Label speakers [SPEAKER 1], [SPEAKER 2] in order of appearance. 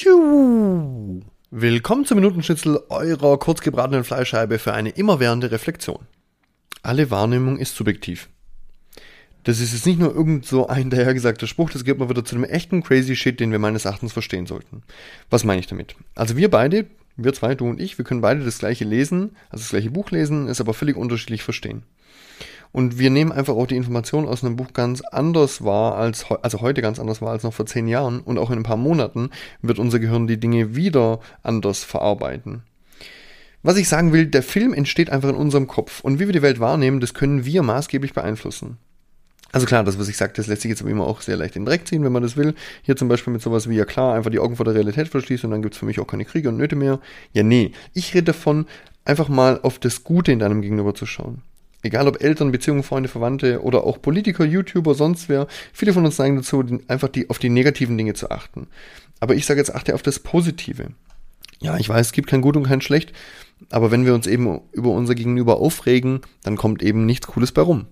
[SPEAKER 1] Tschu. Willkommen zum Minutenschnitzel eurer kurzgebratenen Fleischscheibe für eine immerwährende Reflexion. Alle Wahrnehmung ist subjektiv. Das ist jetzt nicht nur irgend so ein dahergesagter Spruch, das geht mal wieder zu einem echten crazy Shit, den wir meines Erachtens verstehen sollten. Was meine ich damit? Also wir beide, wir zwei, du und ich, wir können beide das gleiche lesen, also das gleiche Buch lesen, es aber völlig unterschiedlich verstehen. Und wir nehmen einfach auch die Informationen aus einem Buch ganz anders wahr, als also heute ganz anders wahr als noch vor zehn Jahren. Und auch in ein paar Monaten wird unser Gehirn die Dinge wieder anders verarbeiten. Was ich sagen will, der Film entsteht einfach in unserem Kopf. Und wie wir die Welt wahrnehmen, das können wir maßgeblich beeinflussen. Also klar, das, was ich sage, das lässt sich jetzt aber immer auch sehr leicht in den Dreck ziehen, wenn man das will. Hier zum Beispiel mit sowas wie, ja klar, einfach die Augen vor der Realität verschließen und dann gibt's für mich auch keine Kriege und Nöte mehr. Ja, nee. Ich rede davon, einfach mal auf das Gute in deinem Gegenüber zu schauen. Egal ob Eltern, Beziehungen, Freunde, Verwandte oder auch Politiker, YouTuber, sonst wer. Viele von uns neigen dazu, einfach die, auf die negativen Dinge zu achten. Aber ich sage jetzt, achte auf das Positive. Ja, ich weiß, es gibt kein Gut und kein Schlecht, aber wenn wir uns eben über unser Gegenüber aufregen, dann kommt eben nichts Cooles bei rum.